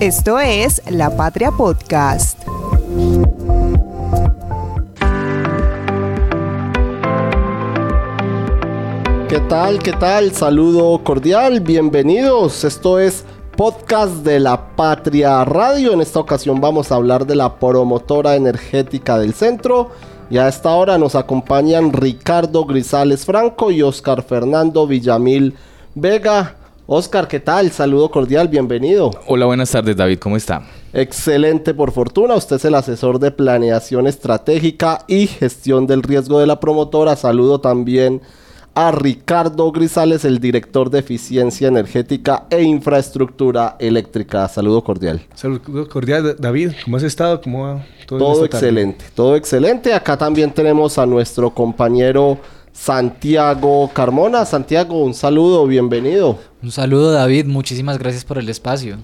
Esto es La Patria Podcast. ¿Qué tal? ¿Qué tal? Saludo cordial, bienvenidos. Esto es podcast de la Patria Radio. En esta ocasión vamos a hablar de la promotora energética del centro. Y a esta hora nos acompañan Ricardo Grisales Franco y Oscar Fernando Villamil Vega. Oscar, ¿qué tal? Saludo cordial, bienvenido. Hola, buenas tardes, David, ¿cómo está? Excelente, por fortuna. Usted es el asesor de planeación estratégica y gestión del riesgo de la promotora. Saludo también a Ricardo Grisales, el director de eficiencia energética e infraestructura eléctrica. Saludo cordial. Saludo cordial, David. ¿Cómo has estado? ¿Cómo va todo? Todo excelente, todo excelente. Acá también tenemos a nuestro compañero Santiago Carmona. Santiago, un saludo, bienvenido. Un saludo David, muchísimas gracias por el espacio.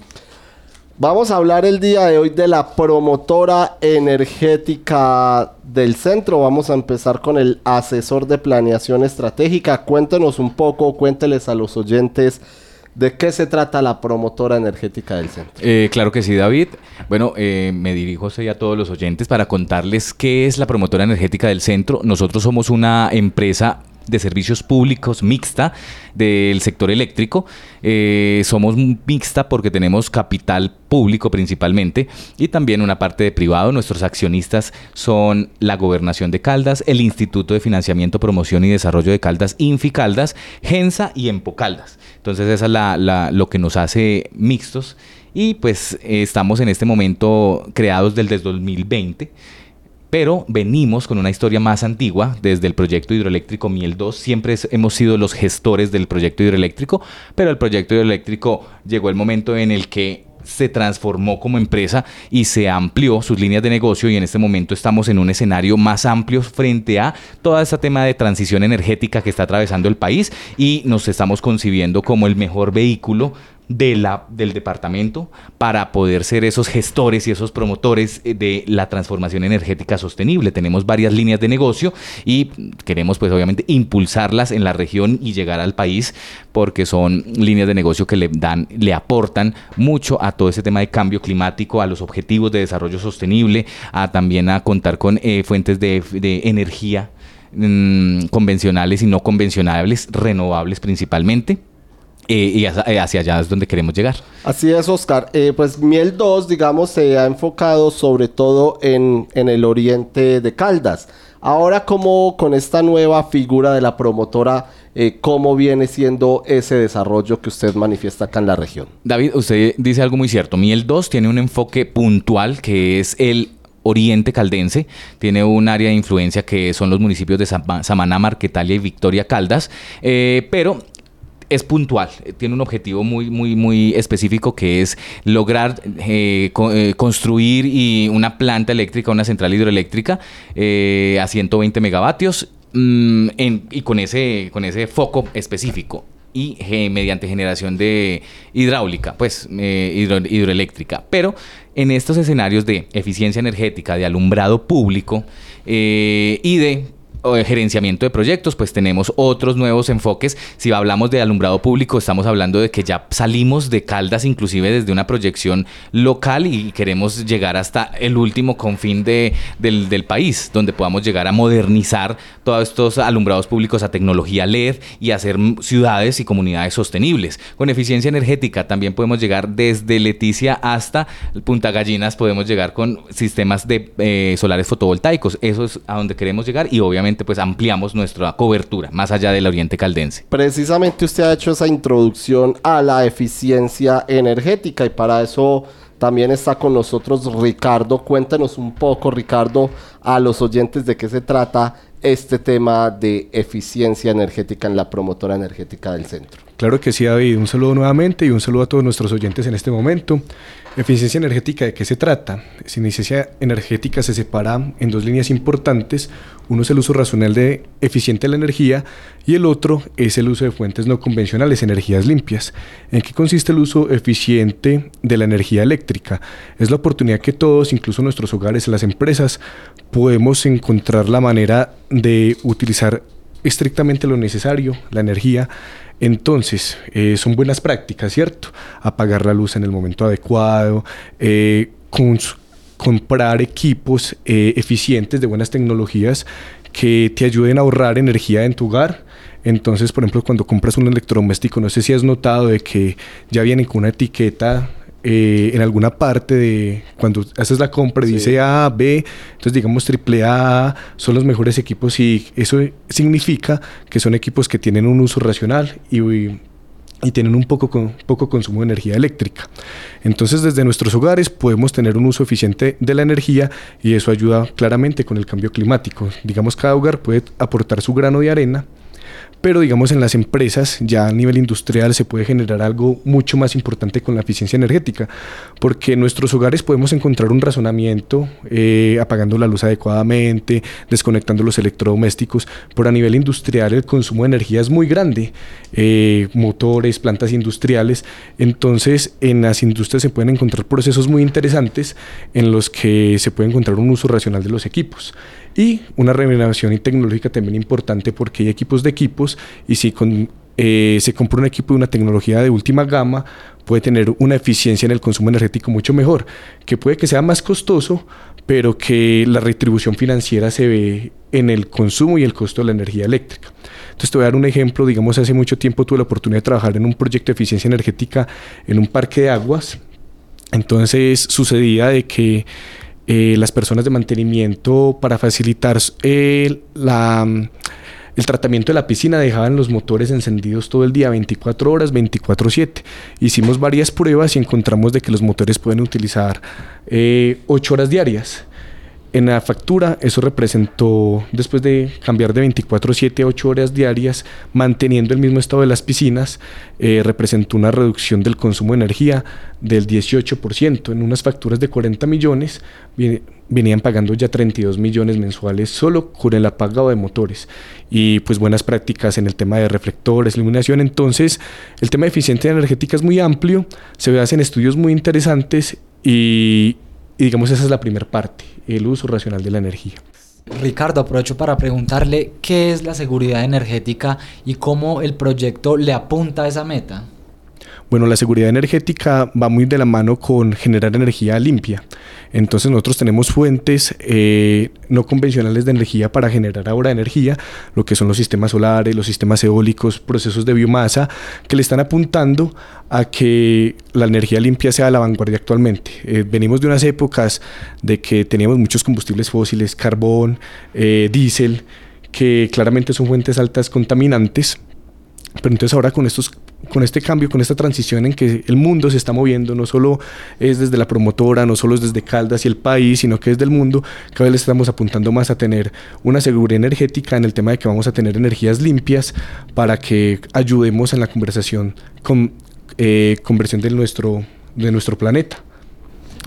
Vamos a hablar el día de hoy de la promotora energética del centro. Vamos a empezar con el asesor de planeación estratégica. Cuéntenos un poco, cuénteles a los oyentes ¿De qué se trata la promotora energética del centro? Eh, claro que sí, David. Bueno, eh, me dirijo a todos los oyentes para contarles qué es la promotora energética del centro. Nosotros somos una empresa de servicios públicos mixta del sector eléctrico. Eh, somos mixta porque tenemos capital público principalmente y también una parte de privado. Nuestros accionistas son la Gobernación de Caldas, el Instituto de Financiamiento, Promoción y Desarrollo de Caldas, Infi Caldas, Gensa y Empocaldas. Entonces esa es lo que nos hace mixtos y pues estamos en este momento creados desde 2020 pero venimos con una historia más antigua, desde el proyecto hidroeléctrico Miel 2, siempre hemos sido los gestores del proyecto hidroeléctrico, pero el proyecto hidroeléctrico llegó el momento en el que se transformó como empresa y se amplió sus líneas de negocio y en este momento estamos en un escenario más amplio frente a todo este tema de transición energética que está atravesando el país y nos estamos concibiendo como el mejor vehículo de la, del departamento para poder ser esos gestores y esos promotores eh, de la transformación energética sostenible. Tenemos varias líneas de negocio y queremos pues obviamente impulsarlas en la región y llegar al país porque son líneas de negocio que le dan, le aportan mucho a todo ese tema de cambio climático, a los objetivos de desarrollo sostenible, a también a contar con eh, fuentes de, energía mm, convencionales y no convencionales, renovables principalmente. Eh, y eh, hacia allá es donde queremos llegar. Así es, Oscar. Eh, pues Miel 2, digamos, se ha enfocado sobre todo en, el oriente de Caldas. Ahora, como con esta nueva figura de la promotora, ¿cómo viene siendo ese desarrollo que usted manifiesta acá en la región? David, usted dice algo muy cierto. Miel 2 tiene un enfoque puntual que es el oriente caldense, tiene un área de influencia que son los municipios de Samaná, Marquetalia y Victoria Caldas, pero es puntual, eh, tiene un objetivo muy, muy, muy específico que es lograr eh, eh, construir una planta eléctrica, una central hidroeléctrica a 120 megavatios mm, y con ese, con ese foco específico y mediante generación de hidráulica, pues hidroeléctrica. Pero en estos escenarios de eficiencia energética, de alumbrado público y de gerenciamiento de proyectos, pues tenemos otros nuevos enfoques. Si hablamos de alumbrado público, estamos hablando de que ya salimos de Caldas inclusive desde una proyección local y queremos llegar hasta el último confín de, del, país, donde podamos llegar a modernizar todos estos alumbrados públicos a tecnología LED y hacer ciudades y comunidades sostenibles. Con eficiencia energética también podemos llegar desde Leticia hasta Punta Gallinas, podemos llegar con sistemas de eh, solares fotovoltaicos. Eso es a donde queremos llegar y obviamente pues ampliamos nuestra cobertura más allá del oriente caldense. Precisamente usted ha hecho esa introducción a la eficiencia energética y para eso también está con nosotros Ricardo. Cuéntanos un poco, Ricardo, a los oyentes de qué se trata este tema de eficiencia energética en la promotora energética del centro. Claro que sí, David. Un saludo nuevamente y un saludo a todos nuestros oyentes en este momento. Eficiencia energética, ¿de qué se trata? Si eficiencia energética se separa en dos líneas importantes. Uno es el uso racional de eficiente la energía y el otro es el uso de fuentes no convencionales, energías limpias. ¿En qué consiste el uso eficiente de la energía eléctrica? Es la oportunidad que todos, incluso nuestros hogares, las empresas, podemos encontrar la manera de utilizar estrictamente lo necesario, la energía. Entonces, eh, son buenas prácticas, ¿cierto? Apagar la luz en el momento adecuado, eh, comprar equipos eh, eficientes de buenas tecnologías que te ayuden a ahorrar energía en tu hogar. Entonces, por ejemplo, cuando compras un electrodoméstico, no sé si has notado de que ya vienen con una etiqueta eh, en alguna parte de cuando haces la compra dice A, B, entonces digamos triple A son los mejores equipos y eso significa que son equipos que tienen un uso racional y, y tienen un poco, con, poco consumo de energía eléctrica. Entonces desde nuestros hogares podemos tener un uso eficiente de la energía y eso ayuda claramente con el cambio climático. Digamos cada hogar puede aportar su grano de arena pero digamos en las empresas ya a nivel industrial se puede generar algo mucho más importante con la eficiencia energética, porque en nuestros hogares podemos encontrar un razonamiento eh, apagando la luz adecuadamente, desconectando los electrodomésticos, pero a nivel industrial el consumo de energía es muy grande, eh, motores, plantas industriales, entonces en las industrias se pueden encontrar procesos muy interesantes en los que se puede encontrar un uso racional de los equipos. Y una renovación tecnológica también importante porque hay equipos de equipos y si con, eh, se compra un equipo de una tecnología de última gama, puede tener una eficiencia en el consumo energético mucho mejor, que puede que sea más costoso, pero que la retribución financiera se ve en el consumo y el costo de la energía eléctrica. Entonces te voy a dar un ejemplo, digamos hace mucho tiempo tuve la oportunidad de trabajar en un proyecto de eficiencia energética en un parque de aguas, entonces sucedía de que eh, las personas de mantenimiento para facilitar eh, la, el tratamiento de la piscina dejaban los motores encendidos todo el día, 24 horas, 24/7. Hicimos varias pruebas y encontramos de que los motores pueden utilizar eh, 8 horas diarias. En la factura eso representó, después de cambiar de 24/7 a 8 horas diarias, manteniendo el mismo estado de las piscinas, eh, representó una reducción del consumo de energía del 18%. En unas facturas de 40 millones venían pagando ya 32 millones mensuales solo con el apagado de motores y pues buenas prácticas en el tema de reflectores, iluminación. Entonces el tema de eficiencia energética es muy amplio, se hacen estudios muy interesantes y, y digamos esa es la primera parte, el uso racional de la energía. Ricardo, aprovecho para preguntarle qué es la seguridad energética y cómo el proyecto le apunta a esa meta. Bueno, la seguridad energética va muy de la mano con generar energía limpia. Entonces nosotros tenemos fuentes eh, no convencionales de energía para generar ahora energía, lo que son los sistemas solares, los sistemas eólicos, procesos de biomasa, que le están apuntando a que la energía limpia sea la vanguardia actualmente. Eh, venimos de unas épocas de que teníamos muchos combustibles fósiles, carbón, eh, diésel, que claramente son fuentes altas contaminantes, pero entonces ahora con estos con este cambio, con esta transición en que el mundo se está moviendo, no solo es desde la promotora, no solo es desde Caldas y el país, sino que es del mundo, cada vez le estamos apuntando más a tener una seguridad energética en el tema de que vamos a tener energías limpias para que ayudemos en la conversación con eh, conversión de nuestro, de nuestro planeta.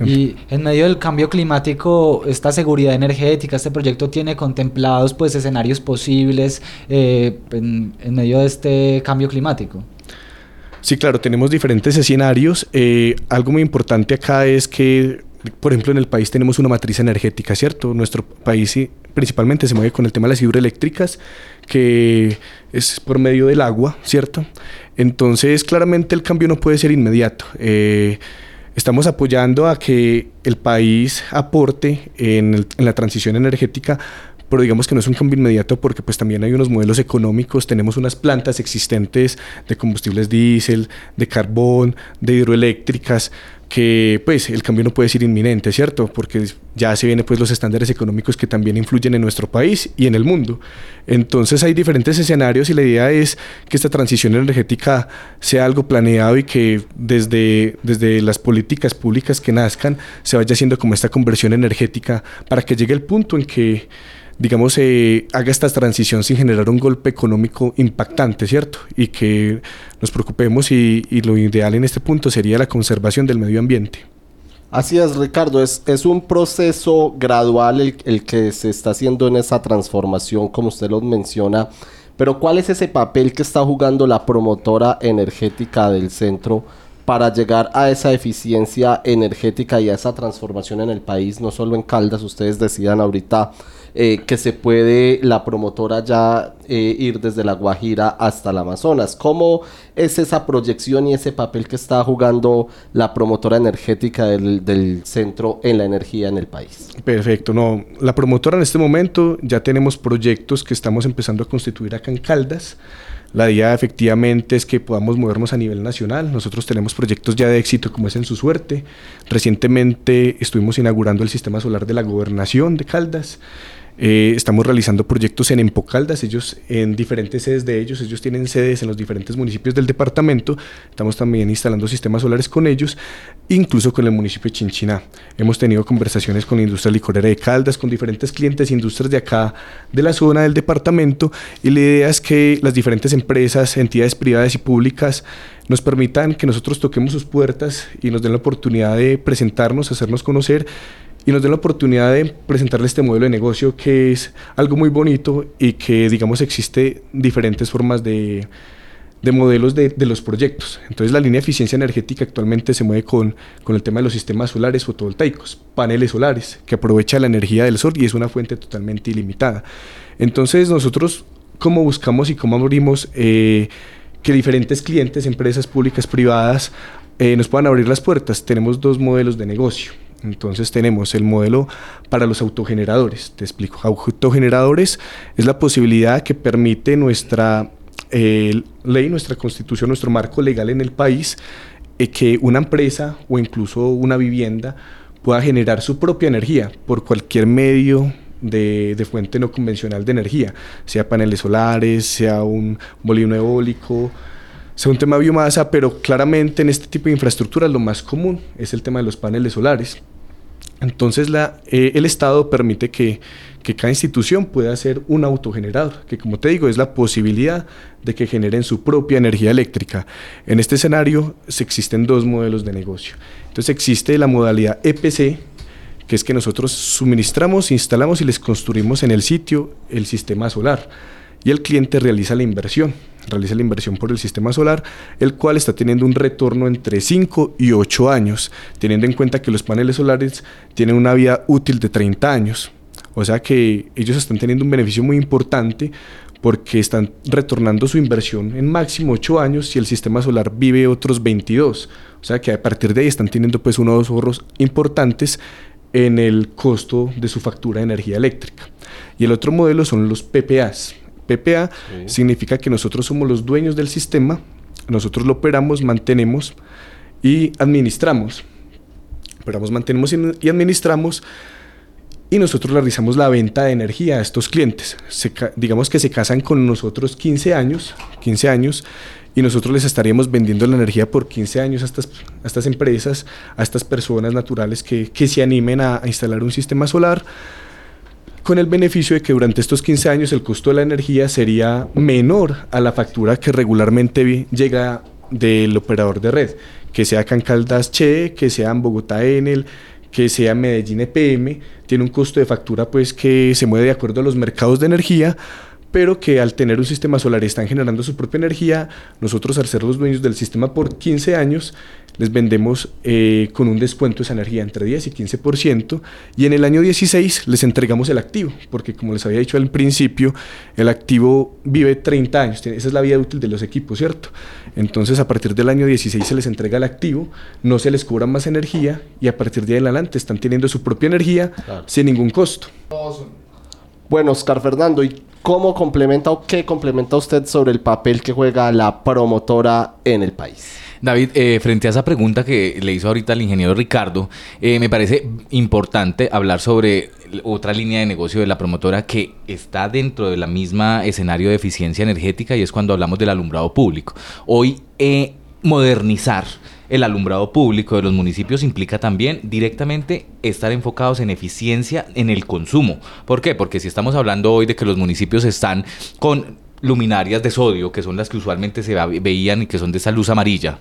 Y en medio del cambio climático, esta seguridad energética, este proyecto tiene contemplados pues escenarios posibles eh, en, en medio de este cambio climático. Sí, claro, tenemos diferentes escenarios. Eh, algo muy importante acá es que, por ejemplo, en el país tenemos una matriz energética, ¿cierto? Nuestro país principalmente se mueve con el tema de las hidroeléctricas, que es por medio del agua, ¿cierto? Entonces, claramente el cambio no puede ser inmediato. Eh, estamos apoyando a que el país aporte en, en la transición energética pero digamos que no es un cambio inmediato porque pues también hay unos modelos económicos, tenemos unas plantas existentes de combustibles diésel, de carbón, de hidroeléctricas, que pues el cambio no puede ser inminente, ¿cierto? Porque ya se vienen pues los estándares económicos que también influyen en nuestro país y en el mundo. Entonces hay diferentes escenarios y la idea es que esta transición energética sea algo planeado y que desde, desde las políticas públicas que nazcan se vaya haciendo como esta conversión energética para que llegue el punto en que digamos, eh, haga esta transición sin generar un golpe económico impactante, ¿cierto? Y que nos preocupemos y, lo ideal en este punto sería la conservación del medio ambiente. Así es, Ricardo, es, es un proceso gradual el, el, que se está haciendo en esa transformación, como usted lo menciona, pero ¿cuál es ese papel que está jugando la promotora energética del centro para llegar a esa eficiencia energética y a esa transformación en el país, no solo en Caldas, ustedes decían ahorita eh, que se puede la promotora ya eh, ir desde la Guajira hasta el Amazonas. ¿Cómo es esa proyección y ese papel que está jugando la promotora energética del, del centro en la energía en el país? Perfecto, no, la promotora en este momento ya tenemos proyectos que estamos empezando a constituir acá en Caldas. La idea efectivamente es que podamos movernos a nivel nacional. Nosotros tenemos proyectos ya de éxito como es en su suerte. Recientemente estuvimos inaugurando el sistema solar de la gobernación de Caldas. Eh, estamos realizando proyectos en Empocaldas, ellos en diferentes sedes de ellos, ellos tienen sedes en los diferentes municipios del departamento, estamos también instalando sistemas solares con ellos, incluso con el municipio de Chinchiná. Hemos tenido conversaciones con la industria licorera de Caldas, con diferentes clientes, industrias de acá, de la zona del departamento, y la idea es que las diferentes empresas, entidades privadas y públicas nos permitan que nosotros toquemos sus puertas y nos den la oportunidad de presentarnos, hacernos conocer y nos den la oportunidad de presentarle este modelo de negocio que es algo muy bonito y que, digamos, existe diferentes formas de, de modelos de, de, los proyectos. Entonces la línea de eficiencia energética actualmente se mueve con, con, el tema de los sistemas solares fotovoltaicos, paneles solares, que aprovecha la energía del sol y es una fuente totalmente ilimitada. Entonces nosotros, ¿cómo buscamos y cómo abrimos eh, que diferentes clientes, empresas públicas, privadas, eh, nos puedan abrir las puertas? Tenemos dos modelos de negocio. Entonces tenemos el modelo para los autogeneradores. Te explico. Autogeneradores es la posibilidad que permite nuestra eh, ley, nuestra constitución, nuestro marco legal en el país, eh, que una empresa o incluso una vivienda pueda generar su propia energía por cualquier medio de, de, fuente no convencional de energía, sea paneles solares, sea un molino eólico, sea un tema de biomasa, pero claramente en este tipo de infraestructuras lo más común es el tema de los paneles solares. Entonces la, eh, el Estado permite que, que, cada institución pueda ser un autogenerador, que como te digo es la posibilidad de que generen su propia energía eléctrica. En este escenario se existen dos modelos de negocio. Entonces existe la modalidad EPC, que es que nosotros suministramos, instalamos y les construimos en el sitio el sistema solar y el cliente realiza la inversión realiza la inversión por el sistema solar, el cual está teniendo un retorno entre 5 y 8 años, teniendo en cuenta que los paneles solares tienen una vida útil de 30 años. O sea que ellos están teniendo un beneficio muy importante porque están retornando su inversión en máximo 8 años y el sistema solar vive otros 22. O sea que a partir de ahí están teniendo pues unos ahorros importantes en el costo de su factura de energía eléctrica. Y el otro modelo son los PPAs. PPA significa que nosotros somos los dueños del sistema, nosotros lo operamos, mantenemos y administramos. Operamos, mantenemos y administramos y nosotros realizamos la venta de energía a estos clientes. digamos que se casan con nosotros 15 años, 15 años y nosotros les estaríamos vendiendo la energía por 15 años a estas, a estas empresas, a estas personas naturales que, que se animen a, a instalar un sistema solar con el beneficio de que durante estos 15 años el costo de la energía sería menor a la factura que regularmente llega del operador de red, que sea acá en Caldas Che, que sea en Bogotá Enel, que sea Medellín EPM, tiene un costo de factura pues que se mueve de acuerdo a los mercados de energía, pero que al tener un sistema solar y están generando su propia energía, nosotros al ser los dueños del sistema por 15 años, les vendemos eh, con un descuento esa energía entre 10 y 15% y en el año 16 les entregamos el activo, porque como les había dicho al principio, el activo vive 30 años, esa es la vida útil de los equipos, ¿cierto? Entonces a partir del año 16 se les entrega el activo, no se les cobra más energía y a partir de ahí en adelante están teniendo su propia energía claro. sin ningún costo. Bueno, Oscar Fernando, ¿y cómo complementa o qué complementa usted sobre el papel que juega la promotora en el país? David, eh, frente a esa pregunta que le hizo ahorita el ingeniero Ricardo, eh, me parece importante hablar sobre otra línea de negocio de la promotora que está dentro de la misma escenario de eficiencia energética y es cuando hablamos del alumbrado público. Hoy, eh, modernizar el alumbrado público de los municipios implica también directamente estar enfocados en eficiencia en el consumo. ¿Por qué? Porque si estamos hablando hoy de que los municipios están con luminarias de sodio, que son las que usualmente se veían y que son de esa luz amarilla.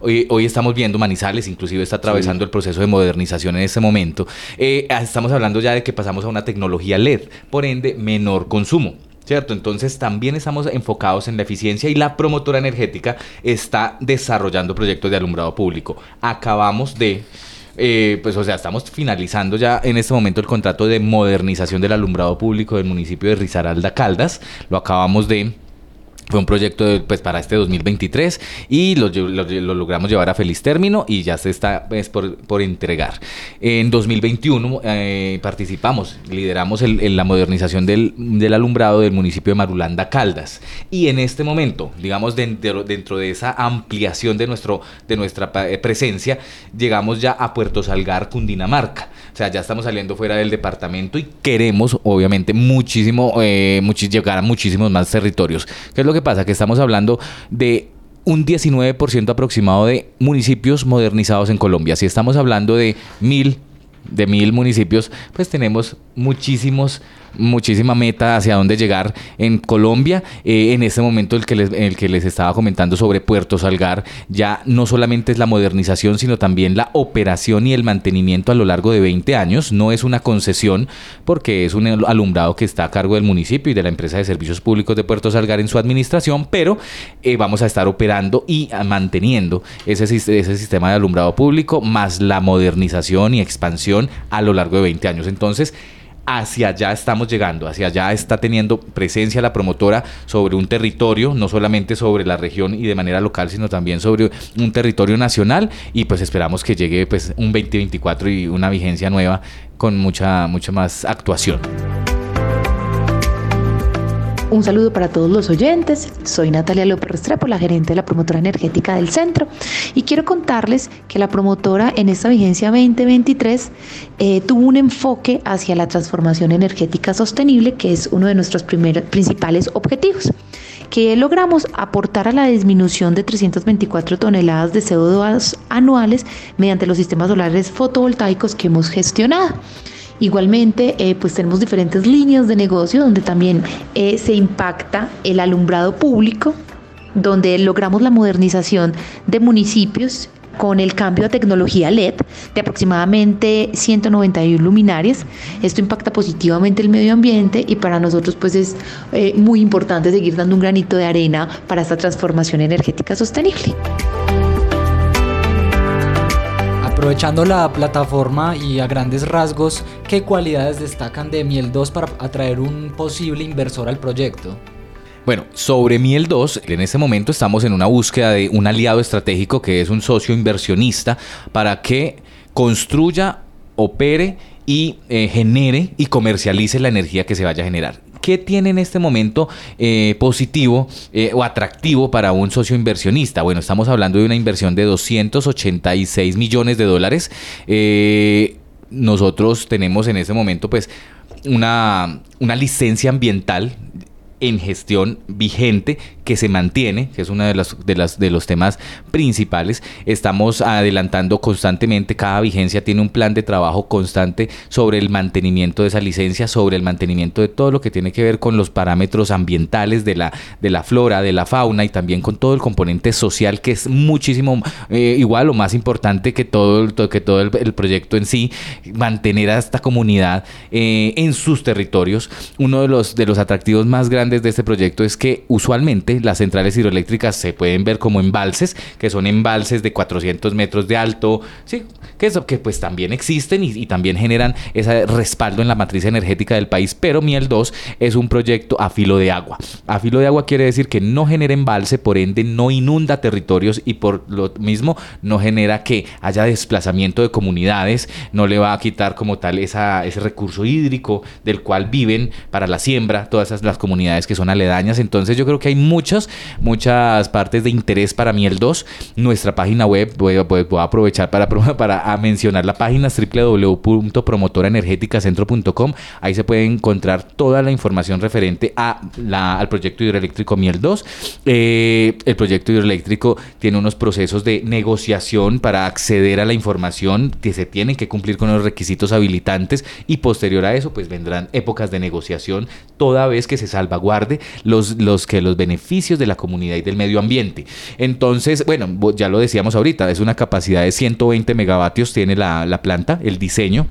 Hoy, hoy estamos viendo Manizales, inclusive está atravesando sí. el proceso de modernización en este momento. Eh, estamos hablando ya de que pasamos a una tecnología LED, por ende, menor consumo. ¿Cierto? Entonces también estamos enfocados en la eficiencia y la promotora energética está desarrollando proyectos de alumbrado público. Acabamos de... Eh, pues o sea, estamos finalizando ya en este momento el contrato de modernización del alumbrado público del municipio de Risaralda Caldas. Lo acabamos de fue un proyecto pues, para este 2023 y lo, logramos llevar a feliz término y ya se está pues, por, entregar. En 2021 eh, participamos, lideramos la modernización del, alumbrado del municipio de Marulanda Caldas y en este momento, digamos dentro, dentro de esa ampliación de, nuestro, de nuestra eh, presencia, llegamos ya a Puerto Salgar, Cundinamarca. O sea, ya estamos saliendo fuera del departamento y queremos obviamente muchísimo, eh, llegar a muchísimos más territorios. ¿Qué es lo que pasa? Que estamos hablando de un 19% aproximado de municipios modernizados en Colombia. Si estamos hablando de mil, de mil municipios, pues tenemos muchísimos muchísima meta hacia dónde llegar en Colombia. Eh, en este momento el que, les, el que les estaba comentando sobre Puerto Salgar, ya no solamente es la modernización, sino también la operación y el mantenimiento a lo largo de 20 años. No es una concesión porque es un alumbrado que está a cargo del municipio y de la empresa de servicios públicos de Puerto Salgar en su administración, pero eh, vamos a estar operando y manteniendo ese, ese sistema de alumbrado público más la modernización y expansión a lo largo de 20 años. Entonces, hacia allá estamos llegando, hacia allá está teniendo presencia la promotora sobre un territorio, no solamente sobre la región y de manera local, sino también sobre un territorio nacional y pues esperamos que llegue pues un 2024 y una vigencia nueva con mucha mucha más actuación. Un saludo para todos los oyentes. Soy Natalia López Restrepo, la gerente de la promotora energética del centro. Y quiero contarles que la promotora en esta vigencia 2023 eh, tuvo un enfoque hacia la transformación energética sostenible, que es uno de nuestros primeros, principales objetivos que logramos aportar a la disminución de 324 toneladas de CO2 anuales mediante los sistemas solares fotovoltaicos que hemos gestionado. Igualmente, eh, pues tenemos diferentes líneas de negocio donde también eh, se impacta el alumbrado público, donde logramos la modernización de municipios con el cambio a tecnología LED de aproximadamente 191 luminarias. Esto impacta positivamente el medio ambiente y para nosotros pues es eh, muy importante seguir dando un granito de arena para esta transformación energética sostenible. Aprovechando la plataforma y a grandes rasgos, ¿qué cualidades destacan de Miel 2 para atraer un posible inversor al proyecto? Bueno, sobre Miel 2, en este momento estamos en una búsqueda de un aliado estratégico que es un socio inversionista para que construya, opere y eh, genere y comercialice la energía que se vaya a generar. ¿Qué tiene en este momento eh, positivo eh, o atractivo para un socio inversionista? Bueno, estamos hablando de una inversión de 286 millones de dólares. Eh, nosotros tenemos en este momento pues una, una licencia ambiental en gestión vigente que se mantiene, que es uno de los, de, las, de los temas principales. Estamos adelantando constantemente, cada vigencia tiene un plan de trabajo constante sobre el mantenimiento de esa licencia, sobre el mantenimiento de todo lo que tiene que ver con los parámetros ambientales de la, de la flora, de la fauna y también con todo el componente social que es muchísimo eh, igual o más importante que todo, que todo el, proyecto en sí, mantener a esta comunidad eh, en sus territorios. Uno de los, de los atractivos más grandes de este proyecto es que usualmente las centrales hidroeléctricas se pueden ver como embalses, que son embalses de 400 metros de alto, sí, que, eso, que pues también existen y, también generan ese respaldo en la matriz energética del país, pero Miel 2 es un proyecto a filo de agua. A filo de agua quiere decir que no genera embalse, por ende no inunda territorios y por lo mismo no genera que haya desplazamiento de comunidades, no le va a quitar como tal ese recurso hídrico del cual viven para la siembra todas esas las comunidades que son aledañas. Entonces yo creo que hay muchas, muchas partes de interés para Miel 2. Nuestra página web, voy, a aprovechar para, mencionar la página www.promotoraenergeticacentro.com. Ahí se puede encontrar toda la información referente al proyecto hidroeléctrico Miel 2. Eh, el proyecto hidroeléctrico tiene unos procesos de negociación para acceder a la información que se tienen que cumplir con los requisitos habilitantes y posterior a eso pues vendrán épocas de negociación toda vez que se salvaguarda guarde los, los, que los beneficios de la comunidad y del medio ambiente. Entonces, bueno, ya lo decíamos ahorita, es una capacidad de 120 megavatios, tiene la, la planta, el diseño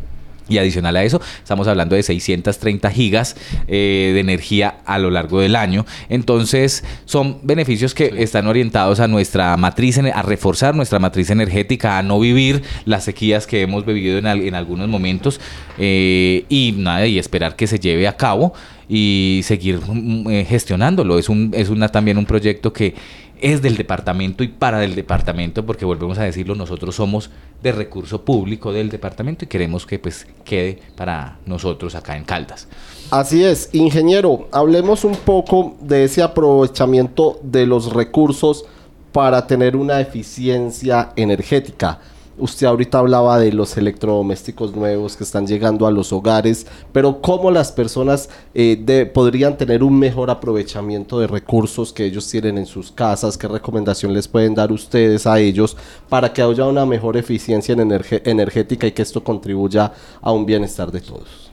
Y adicional a eso, estamos hablando de 630 gigas eh, de energía a lo largo del año. Entonces, son beneficios que están orientados a nuestra matriz, a reforzar nuestra matriz energética, a no vivir las sequías que hemos vivido en, en algunos momentos eh, y nada, y esperar que se lleve a cabo y seguir mm, eh, gestionándolo. Es, un, es una, también un proyecto que es del departamento y para el departamento, porque volvemos a decirlo, nosotros somos de recurso público del departamento y queremos que pues quede para nosotros acá en Caldas. Así es, ingeniero, hablemos un poco de ese aprovechamiento de los recursos para tener una eficiencia energética. Usted ahorita hablaba de los electrodomésticos nuevos que están llegando a los hogares, pero ¿cómo las personas eh, podrían tener un mejor aprovechamiento de recursos que ellos tienen en sus casas? ¿Qué recomendación les pueden dar ustedes a ellos para que haya una mejor eficiencia energética y que esto contribuya a un bienestar de todos?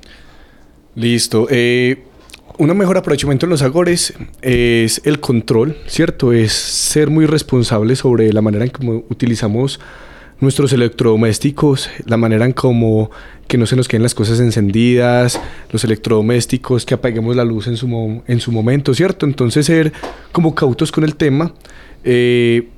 Listo. Eh, un mejor aprovechamiento en los agores es el control, ¿cierto? Es ser muy responsable sobre la manera en que utilizamos nuestros electrodomésticos, la manera en como que no se nos queden las cosas encendidas, los electrodomésticos, que apaguemos la luz en su, en su momento, ¿cierto? Entonces ser como cautos con el tema. Eh,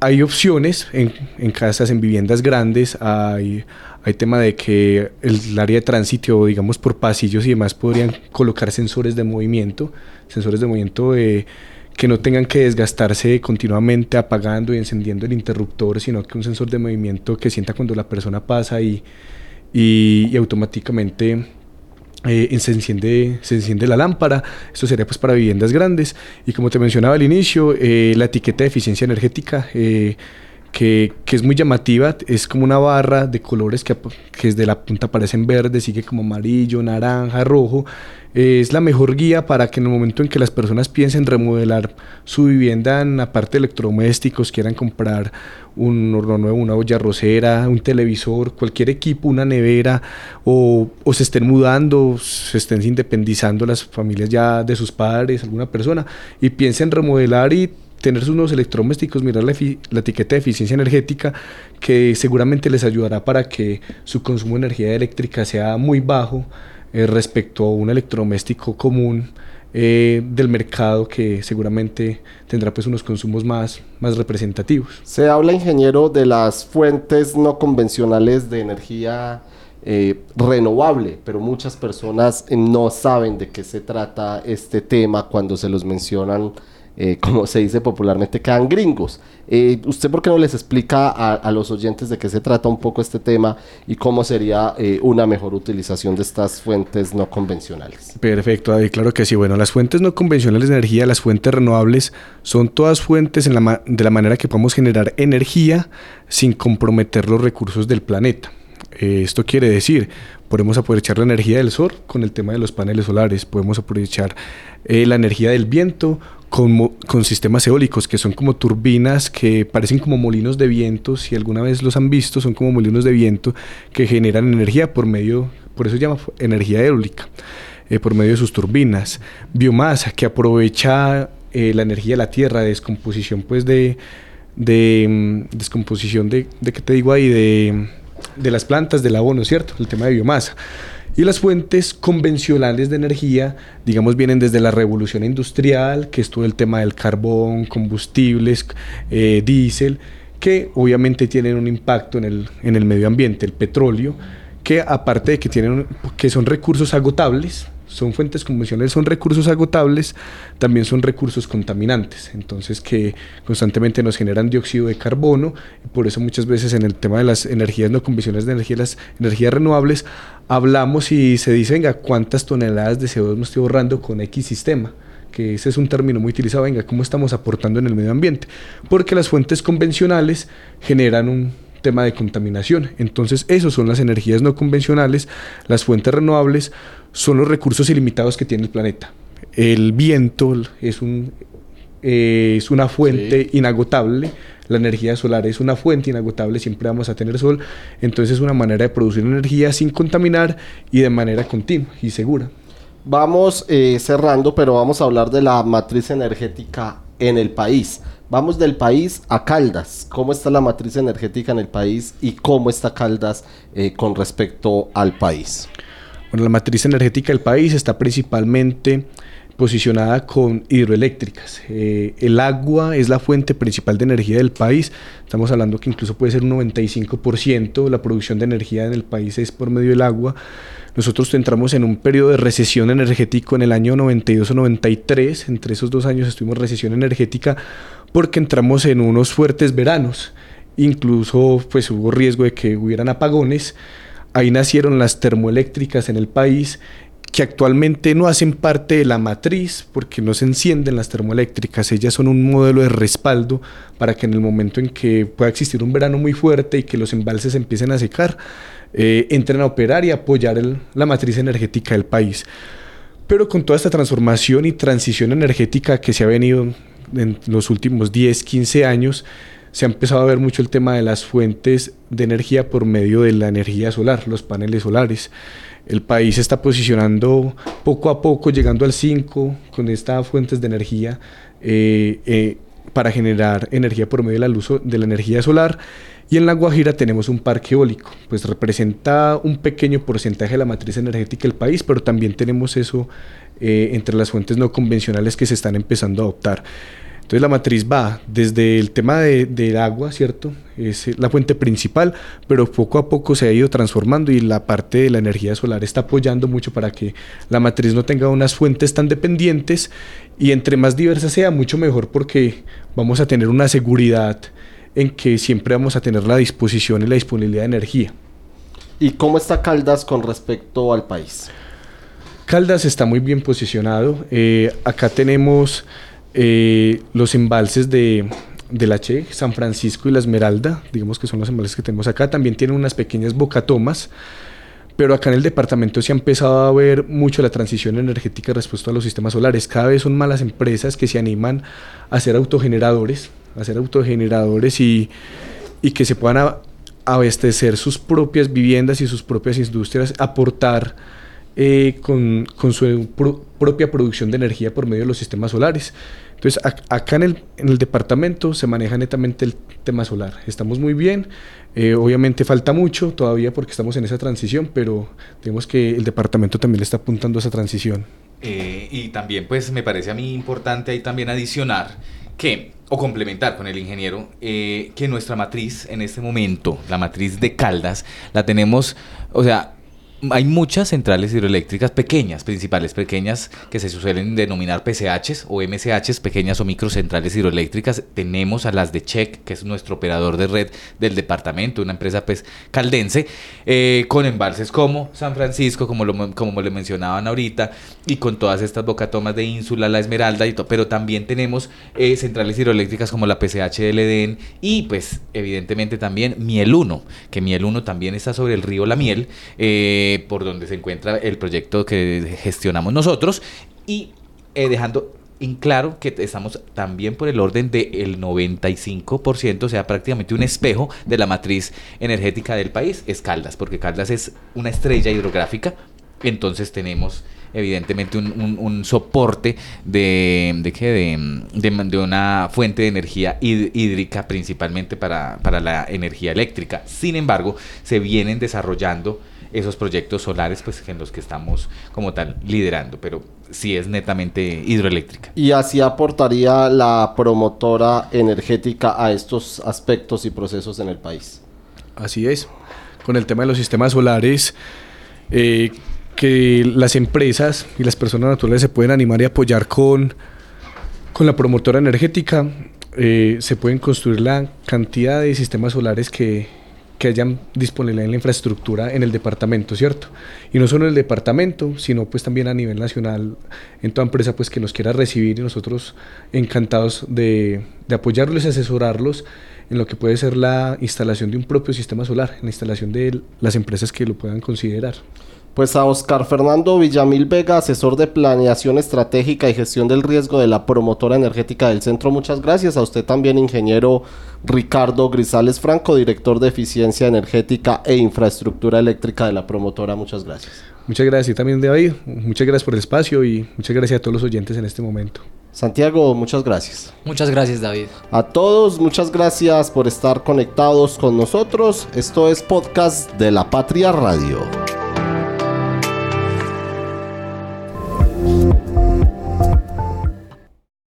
hay opciones en, en, casas, en viviendas grandes, hay, hay tema de que el, área de tránsito, digamos por pasillos y demás, podrían colocar sensores de movimiento, sensores de movimiento de que no tengan que desgastarse continuamente apagando y encendiendo el interruptor, sino que un sensor de movimiento que sienta cuando la persona pasa y, y, automáticamente eh, se, enciende, se enciende la lámpara. Esto sería pues para viviendas grandes. Y como te mencionaba al inicio, eh, la etiqueta de eficiencia energética. Eh, que, es muy llamativa, es como una barra de colores que, que desde la punta aparecen verde, sigue como amarillo, naranja, rojo, es la mejor guía para que en el momento en que las personas piensen remodelar su vivienda en parte de electrodomésticos, quieran comprar un horno nuevo, una olla rosera, un televisor, cualquier equipo, una nevera, o, o se estén mudando, se estén independizando las familias ya de sus padres, alguna persona, y piensen remodelar y tener sus nuevos electrodomésticos, mirar la, la, etiqueta de eficiencia energética que seguramente les ayudará para que su consumo de energía eléctrica sea muy bajo eh, respecto a un electrodoméstico común eh, del mercado que seguramente tendrá pues unos consumos más, más representativos. Se habla, ingeniero, de las fuentes no convencionales de energía eh, renovable, pero muchas personas no saben de qué se trata este tema cuando se los mencionan eh, como se dice popularmente, quedan gringos. Eh, ¿Usted por qué no les explica a, los oyentes de qué se trata un poco este tema y cómo sería eh, una mejor utilización de estas fuentes no convencionales? Perfecto, David, claro que sí. Bueno, las fuentes no convencionales de energía, las fuentes renovables, son todas fuentes en la de la manera que podemos generar energía sin comprometer los recursos del planeta. Esto quiere decir, podemos aprovechar la energía del sol con el tema de los paneles solares, podemos aprovechar la energía del viento con, con, sistemas eólicos, que son como turbinas que parecen como molinos de viento, si alguna vez los han visto, son como molinos de viento que generan energía por medio, por eso se llama energía eólica, eh, por medio de sus turbinas. Biomasa, que aprovecha eh, la energía de la tierra, de descomposición, pues de, de mm, descomposición de, de, ¿qué te digo ahí? De, de las plantas, del abono, ¿cierto? El tema de biomasa. Y las fuentes convencionales de energía, digamos, vienen desde la revolución industrial, que es todo el tema del carbón, combustibles, eh, diésel, que obviamente tienen un impacto en el, en el medio ambiente, el petróleo, que aparte de que, tienen, que son recursos agotables, son fuentes convencionales, son recursos agotables, también son recursos contaminantes, entonces que constantemente nos generan dióxido de carbono, y por eso muchas veces en el tema de las energías no convencionales de energía, las energías renovables, hablamos y se dice, venga, ¿cuántas toneladas de CO2 nos estoy ahorrando con X sistema? que ese es un término muy utilizado, venga, ¿cómo estamos aportando en el medio ambiente? Porque las fuentes convencionales generan un tema de contaminación. Entonces, esas son las energías no convencionales, las fuentes renovables son los recursos ilimitados que tiene el planeta. El viento es, un, eh, es una fuente inagotable, la energía solar es una fuente inagotable, siempre vamos a tener sol, entonces es una manera de producir energía sin contaminar y de manera continua y segura. Vamos eh, cerrando, pero vamos a hablar de la matriz energética en el país. Vamos del país a Caldas. ¿Cómo está la matriz energética en el país y cómo está Caldas eh, con respecto al país? Bueno, la matriz energética del país está principalmente posicionada con hidroeléctricas. Eh, el agua es la fuente principal de energía del país. Estamos hablando que incluso puede ser un 95% la producción de energía en el país es por medio del agua. Nosotros entramos en un periodo de recesión energético en el año 92 o 93. Entre esos dos años estuvimos recesión energética porque entramos en unos fuertes veranos. Incluso pues hubo riesgo de que hubieran apagones. Ahí nacieron las termoeléctricas en el país que actualmente no hacen parte de la matriz porque no se encienden las termoeléctricas, ellas son un modelo de respaldo para que en el momento en que pueda existir un verano muy fuerte y que los embalses empiecen a secar, eh, entren a operar y apoyar la matriz energética del país. Pero con toda esta transformación y transición energética que se ha venido en los últimos 10, 15 años, se ha empezado a ver mucho el tema de las fuentes de energía por medio de la energía solar, los paneles solares. El país se está posicionando poco a poco, llegando al 5 con estas fuentes de energía eh, eh, para generar energía por medio de la luz de la energía solar. Y en La Guajira tenemos un parque eólico, pues representa un pequeño porcentaje de la matriz energética del país, pero también tenemos eso eh, entre las fuentes no convencionales que se están empezando a adoptar. Entonces la matriz va desde el tema de, del agua, ¿cierto? Es la fuente principal, pero poco a poco se ha ido transformando y la parte de la energía solar está apoyando mucho para que la matriz no tenga unas fuentes tan dependientes y entre más diversa sea, mucho mejor porque vamos a tener una seguridad en que siempre vamos a tener la disposición y la disponibilidad de energía. ¿Y cómo está Caldas con respecto al país? Caldas está muy bien posicionado. Eh, acá tenemos eh, los embalses de, la Che, San Francisco y la Esmeralda, digamos que son los embalses que tenemos acá, también tienen unas pequeñas bocatomas, pero acá en el departamento se ha empezado a ver mucho la transición energética respecto a los sistemas solares. Cada vez son más las empresas que se animan a ser autogeneradores, a ser autogeneradores y, y que se puedan abastecer sus propias viviendas y sus propias industrias, aportar eh, con, con, su propia producción de energía por medio de los sistemas solares. Entonces, acá en el, en el, departamento se maneja netamente el tema solar. Estamos muy bien, eh, obviamente falta mucho todavía porque estamos en esa transición, pero tenemos que el departamento también le está apuntando a esa transición. Eh, y también, pues, me parece a mí importante ahí también adicionar que, o complementar con el ingeniero, que nuestra matriz en este momento, la matriz de Caldas, la tenemos, o sea, hay muchas centrales hidroeléctricas pequeñas, principales pequeñas, que se suelen denominar PCHs o MCHs, pequeñas o microcentrales hidroeléctricas. Tenemos a las de Check, que es nuestro operador de red del departamento, una empresa pues caldense, eh, con embalses como San Francisco, como lo, como le mencionaban ahorita, y con todas estas bocatomas de Ínsula, La Esmeralda y todo. Pero también tenemos eh, centrales hidroeléctricas como la PCH del Edén y pues evidentemente también Miel 1, que Miel 1 también está sobre el río La Miel. Eh, por donde se encuentra el proyecto que gestionamos nosotros y eh, dejando en claro que estamos también por el orden del 95%, o sea, prácticamente un espejo de la matriz energética del país, es Caldas, porque Caldas es una estrella hidrográfica, entonces tenemos evidentemente un, soporte de, de, de, una fuente de energía hídrica principalmente para, para la energía eléctrica. Sin embargo, se vienen desarrollando esos proyectos solares pues en los que estamos como tal liderando, pero sí es netamente hidroeléctrica. Y así aportaría la promotora energética a estos aspectos y procesos en el país. Así es. Con el tema de los sistemas solares, eh, que las empresas y las personas naturales se pueden animar y apoyar con, con la promotora energética, eh, se pueden construir la cantidad de sistemas solares que, que hayan disponibilidad en la infraestructura en el departamento, ¿cierto? Y no solo en el departamento, sino pues también a nivel nacional, en toda empresa pues que nos quiera recibir y nosotros encantados de, de apoyarlos y asesorarlos en lo que puede ser la instalación de un propio sistema solar, en la instalación de las empresas que lo puedan considerar. Pues a Oscar Fernando Villamil Vega, asesor de planeación estratégica y gestión del riesgo de la promotora energética del centro, muchas gracias. A usted también, ingeniero Ricardo Grisales Franco, director de eficiencia energética e infraestructura eléctrica de la promotora, muchas gracias. Muchas gracias y también David, muchas gracias por el espacio y muchas gracias a todos los oyentes en este momento. Santiago, muchas gracias. Muchas gracias, David. A todos, muchas gracias por estar conectados con nosotros. Esto es podcast de la Patria Radio.